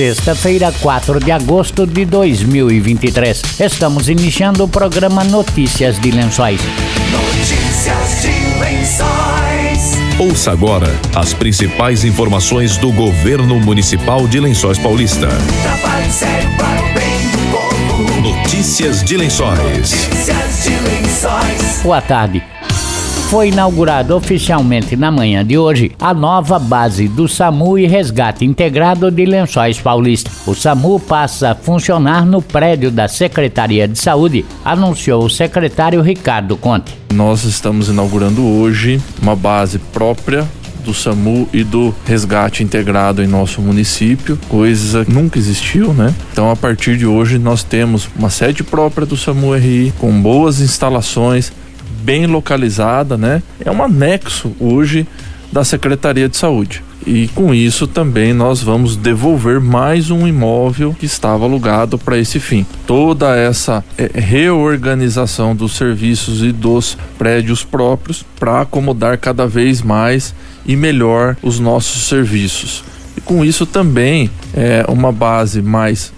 sexta-feira, 4 de agosto de 2023. Estamos iniciando o programa Notícias de Lençóis. Notícias de Lençóis. Ouça agora as principais informações do governo municipal de Lençóis Paulista. para o bem do povo. Notícias de Lençóis. Notícias de Lençóis. Boa tarde foi inaugurada oficialmente na manhã de hoje a nova base do SAMU e Resgate Integrado de Lençóis Paulista. O SAMU passa a funcionar no prédio da Secretaria de Saúde, anunciou o secretário Ricardo Conte. Nós estamos inaugurando hoje uma base própria do SAMU e do resgate integrado em nosso município, coisa que nunca existiu, né? Então, a partir de hoje, nós temos uma sede própria do SAMU RI, com boas instalações, bem localizada, né? É um anexo hoje da Secretaria de Saúde. E com isso também nós vamos devolver mais um imóvel que estava alugado para esse fim. Toda essa é, reorganização dos serviços e dos prédios próprios para acomodar cada vez mais e melhor os nossos serviços. E com isso também é uma base mais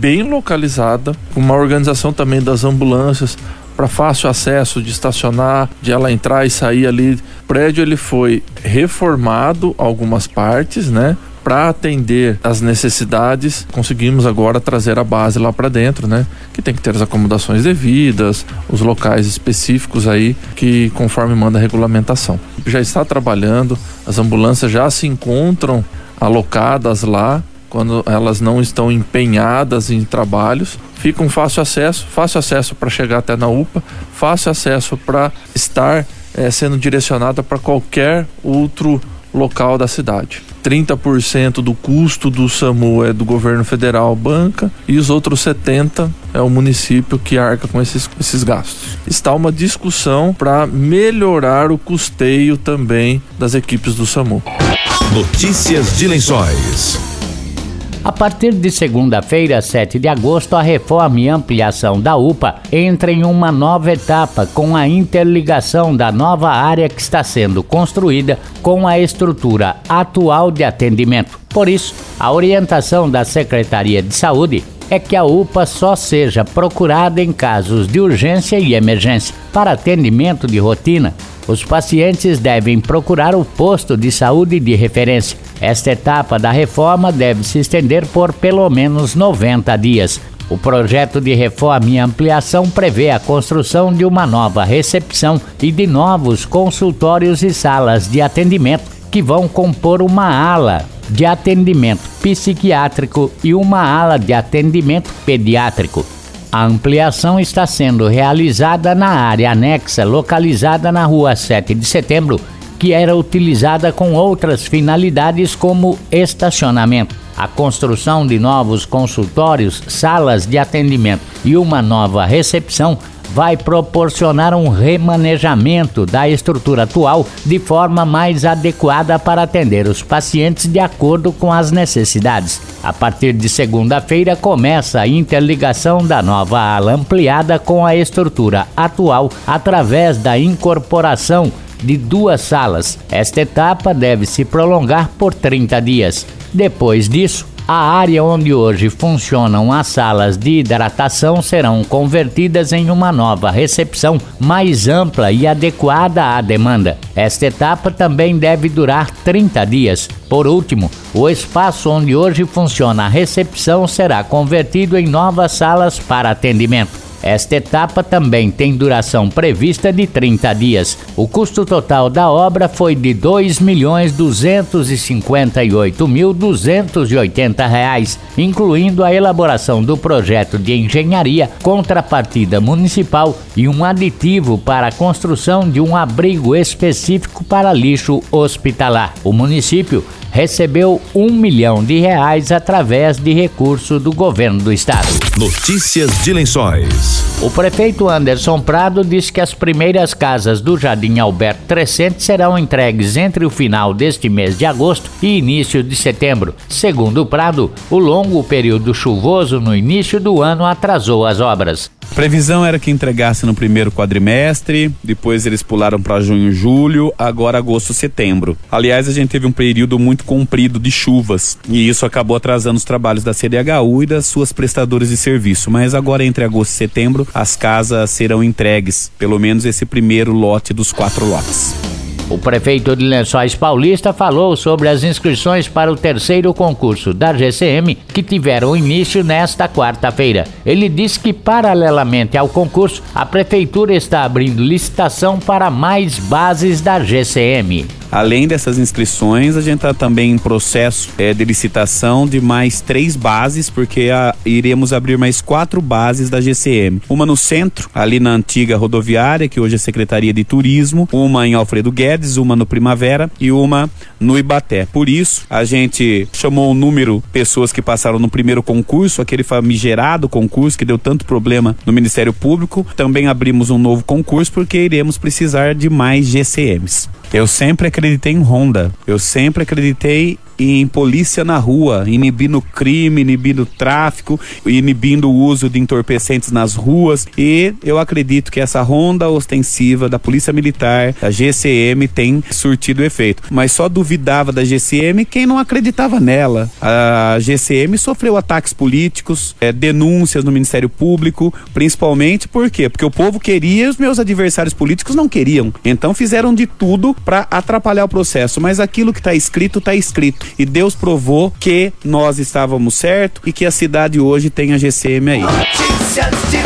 bem localizada, uma organização também das ambulâncias, para fácil acesso de estacionar, de ela entrar e sair ali. O prédio ele foi reformado algumas partes, né? Para atender as necessidades, conseguimos agora trazer a base lá para dentro, né? Que tem que ter as acomodações devidas, os locais específicos aí que conforme manda a regulamentação. Já está trabalhando, as ambulâncias já se encontram alocadas lá quando elas não estão empenhadas em trabalhos, fica um fácil acesso, fácil acesso para chegar até na UPA, fácil acesso para estar é, sendo direcionada para qualquer outro local da cidade. 30% do custo do SAMU é do governo federal banca e os outros 70 é o município que arca com esses, esses gastos. Está uma discussão para melhorar o custeio também das equipes do SAMU. Notícias de Lençóis. A partir de segunda-feira, 7 de agosto, a reforma e ampliação da UPA entra em uma nova etapa com a interligação da nova área que está sendo construída com a estrutura atual de atendimento. Por isso, a orientação da Secretaria de Saúde é que a UPA só seja procurada em casos de urgência e emergência. Para atendimento de rotina, os pacientes devem procurar o posto de saúde de referência. Esta etapa da reforma deve se estender por pelo menos 90 dias. O projeto de reforma e ampliação prevê a construção de uma nova recepção e de novos consultórios e salas de atendimento que vão compor uma ala de atendimento psiquiátrico e uma ala de atendimento pediátrico. A ampliação está sendo realizada na área anexa localizada na rua 7 de setembro, que era utilizada com outras finalidades como estacionamento. A construção de novos consultórios, salas de atendimento e uma nova recepção vai proporcionar um remanejamento da estrutura atual de forma mais adequada para atender os pacientes de acordo com as necessidades. A partir de segunda-feira começa a interligação da nova ala ampliada com a estrutura atual através da incorporação de duas salas. Esta etapa deve se prolongar por 30 dias. Depois disso, a área onde hoje funcionam as salas de hidratação serão convertidas em uma nova recepção mais ampla e adequada à demanda. Esta etapa também deve durar 30 dias. Por último, o espaço onde hoje funciona a recepção será convertido em novas salas para atendimento. Esta etapa também tem duração prevista de 30 dias. O custo total da obra foi de 2.258.280 reais, incluindo a elaboração do projeto de engenharia, contrapartida municipal e um aditivo para a construção de um abrigo específico para lixo hospitalar. O município recebeu um milhão de reais através de recurso do governo do estado. Notícias de Lençóis. O prefeito Anderson Prado disse que as primeiras casas do Jardim Alberto Crescente serão entregues entre o final deste mês de agosto e início de setembro. Segundo Prado, o longo período chuvoso no início do ano atrasou as obras. Previsão era que entregasse no primeiro quadrimestre, depois eles pularam para junho, julho, agora agosto, setembro. Aliás, a gente teve um período muito comprido de chuvas e isso acabou atrasando os trabalhos da CDHU e das suas prestadoras de serviço. Mas agora entre agosto e setembro as casas serão entregues, pelo menos esse primeiro lote dos quatro lotes. O prefeito de Lençóis Paulista falou sobre as inscrições para o terceiro concurso da GCM que tiveram início nesta quarta-feira. Ele disse que, paralelamente ao concurso, a prefeitura está abrindo licitação para mais bases da GCM. Além dessas inscrições, a gente está também em processo é, de licitação de mais três bases, porque a, iremos abrir mais quatro bases da GCM. Uma no centro, ali na antiga rodoviária, que hoje é Secretaria de Turismo, uma em Alfredo Guedes, uma no Primavera e uma no Ibaté. Por isso, a gente chamou o número pessoas que passaram no primeiro concurso, aquele famigerado concurso que deu tanto problema no Ministério Público. Também abrimos um novo concurso porque iremos precisar de mais GCMs. Eu sempre acreditei em Honda. Eu sempre acreditei em polícia na rua, inibindo crime, inibindo tráfico, inibindo o uso de entorpecentes nas ruas. E eu acredito que essa ronda ostensiva da Polícia Militar, da GCM, tem surtido efeito. Mas só duvidava da GCM quem não acreditava nela. A GCM sofreu ataques políticos, é, denúncias no Ministério Público, principalmente por quê? Porque o povo queria e os meus adversários políticos não queriam. Então fizeram de tudo para atrapalhar o processo. Mas aquilo que está escrito, está escrito e Deus provou que nós estávamos certo e que a cidade hoje tem a GCM aí. Notícias de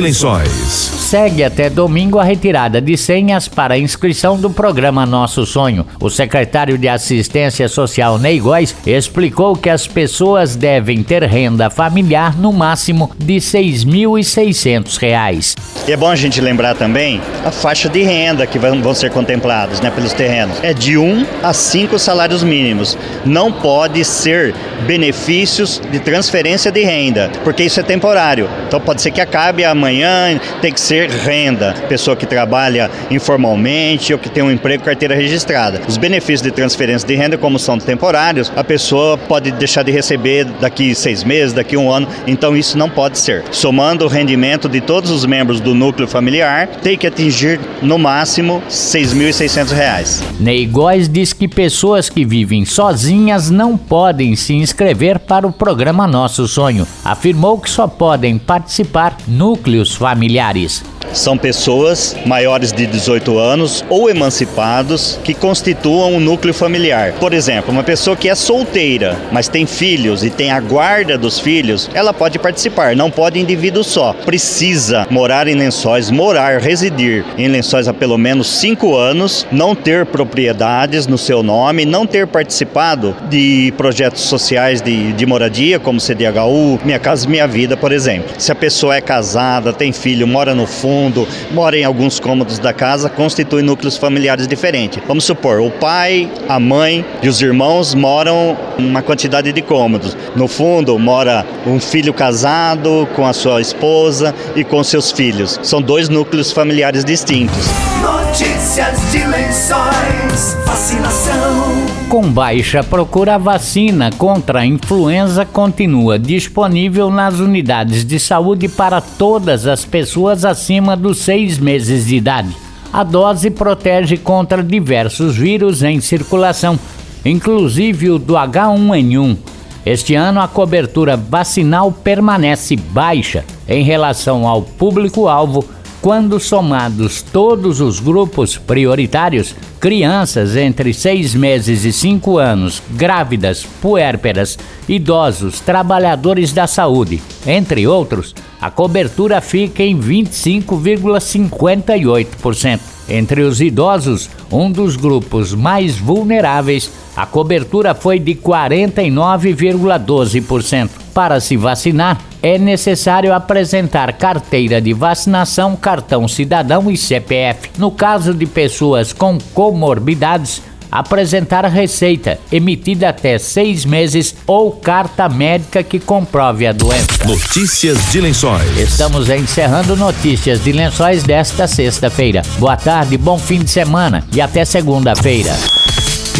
Lençóis. Segue até domingo a retirada de senhas para a inscrição do programa Nosso Sonho. O secretário de Assistência Social Ney Góes explicou que as pessoas devem ter renda familiar no máximo de R$ 6.600. E é bom a gente lembrar também a faixa de renda que vão, ser contemplados né, pelos terrenos. É de 1 a 5 salários mínimos. Não pode ser benefícios de transferência de renda, porque isso é temporário. Então pode ser que acabe amanhã, tem que ser renda. Pessoa que trabalha informalmente ou que tem um emprego carteira registrada. Os benefícios de transferência de renda, como são temporários, a pessoa pode deixar de receber daqui seis meses, daqui um ano. Então isso não pode ser. Somando o rendimento de todos os membros do núcleo familiar, tem que atingir no máximo R$ 6.600. Ney Góes diz que pessoas que vivem sozinhas não podem se inscrever para o programa Nosso Sonho. Afirmou que só podem participar núcleos familiares. São pessoas maiores de 18 anos ou emancipados que constituam um núcleo familiar. Por exemplo, uma pessoa que é solteira, mas tem filhos e tem a guarda dos filhos, ela pode participar, não pode indivíduo só. Precisa morar em lençóis, morar, residir em lençóis há pelo menos 5 anos, não ter propriedades no seu nome, não ter participado de projetos sociais de, de moradia, como CDHU, Minha Casa Minha Vida, por exemplo. Se a pessoa é casada, tem filho, mora no fundo, mora em alguns cômodos da casa, constitui núcleos familiares diferentes. Vamos supor, o pai, a mãe e os irmãos moram uma quantidade de cômodos. No fundo, mora um filho casado com a sua esposa e com seus filhos. São dois núcleos familiares distintos. Notícias de Lençóis. Com baixa procura, a vacina contra a influenza continua disponível nas unidades de saúde para todas as pessoas acima dos seis meses de idade. A dose protege contra diversos vírus em circulação, inclusive o do H1N1. Este ano, a cobertura vacinal permanece baixa em relação ao público-alvo quando somados todos os grupos prioritários, crianças entre 6 meses e 5 anos, grávidas, puérperas, idosos, trabalhadores da saúde, entre outros, a cobertura fica em 25,58%. Entre os idosos, um dos grupos mais vulneráveis, a cobertura foi de 49,12%. Para se vacinar, é necessário apresentar carteira de vacinação, cartão cidadão e CPF. No caso de pessoas com comorbidades, apresentar receita emitida até seis meses ou carta médica que comprove a doença. Notícias de Lençóis. Estamos encerrando notícias de lençóis desta sexta-feira. Boa tarde, bom fim de semana e até segunda-feira.